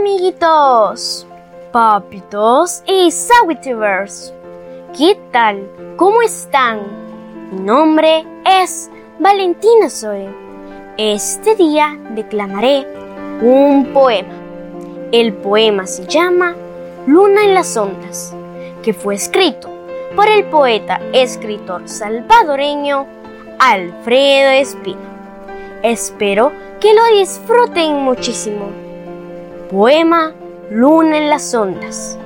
amiguitos, papitos y sawitubers. ¿Qué tal? ¿Cómo están? Mi nombre es Valentina Zoe. Este día declamaré un poema. El poema se llama Luna en las ondas, que fue escrito por el poeta escritor salvadoreño Alfredo Espino. Espero que lo disfruten muchísimo. Poema Luna en las ondas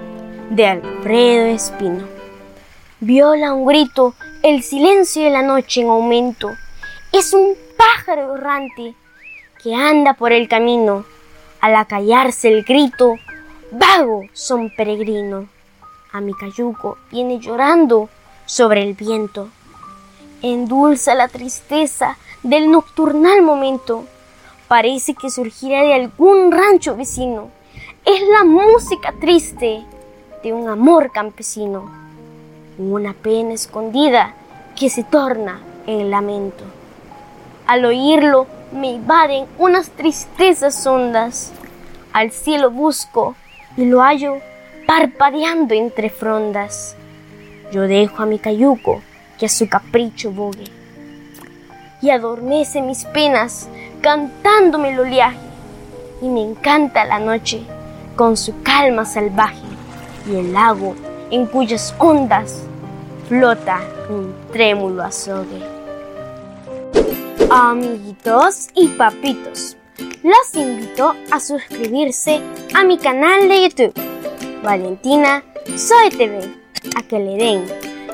de Alfredo Espino. Viola un grito, el silencio de la noche en aumento. Es un pájaro errante que anda por el camino. Al acallarse el grito, vago son peregrino. A mi cayuco viene llorando sobre el viento. Endulza la tristeza del nocturnal momento. Parece que surgirá de algún rancho vecino es la música triste de un amor campesino, una pena escondida que se torna en lamento. Al oírlo me invaden unas tristezas hondas, al cielo busco y lo hallo parpadeando entre frondas. Yo dejo a mi cayuco que a su capricho bogue y adormece mis penas cantándome el oleaje y me encanta la noche con su calma salvaje y el lago en cuyas ondas flota un trémulo azogue. Amiguitos y papitos, los invito a suscribirse a mi canal de YouTube, Valentina Soy TV, a que le den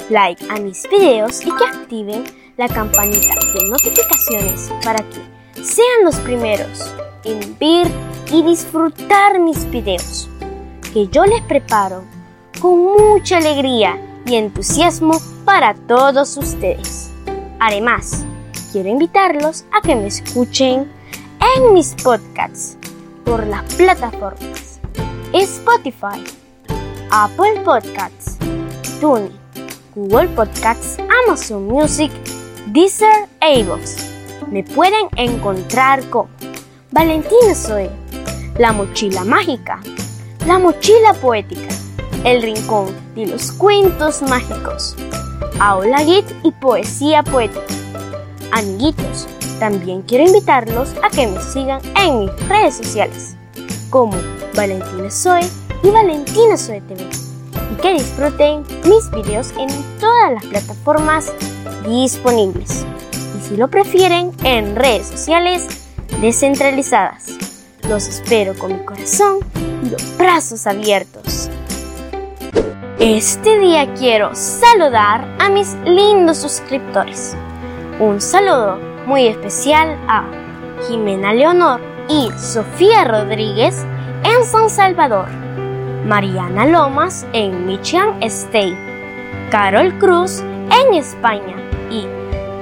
like a mis videos y que activen la campanita de notificaciones para que sean los primeros en ver y disfrutar mis videos que yo les preparo con mucha alegría y entusiasmo para todos ustedes. Además, quiero invitarlos a que me escuchen en mis podcasts por las plataformas Spotify, Apple Podcasts, TuneIn, Google Podcasts, Amazon Music, Deezer e Me pueden encontrar con Valentina Zoe la mochila mágica, la mochila poética, el rincón de los cuentos mágicos, aula git y poesía poética. Amiguitos, también quiero invitarlos a que me sigan en mis redes sociales, como Valentina Soy y Valentina Soy TV, y que disfruten mis videos en todas las plataformas disponibles, si lo prefieren, en redes sociales descentralizadas. Los espero con mi corazón y los brazos abiertos. Este día quiero saludar a mis lindos suscriptores. Un saludo muy especial a Jimena Leonor y Sofía Rodríguez en San Salvador, Mariana Lomas en Michigan State, Carol Cruz en España y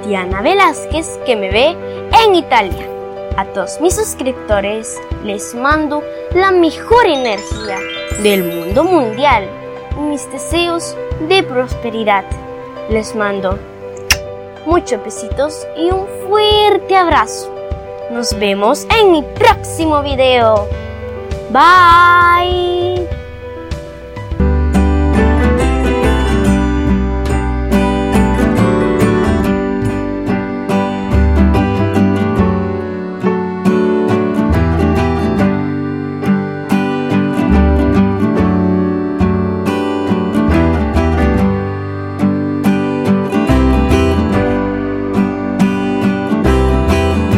Diana Velázquez que me ve en Italia. A todos mis suscriptores les mando la mejor energía del mundo mundial y mis deseos de prosperidad. Les mando muchos besitos y un fuerte abrazo. Nos vemos en mi próximo video. Bye.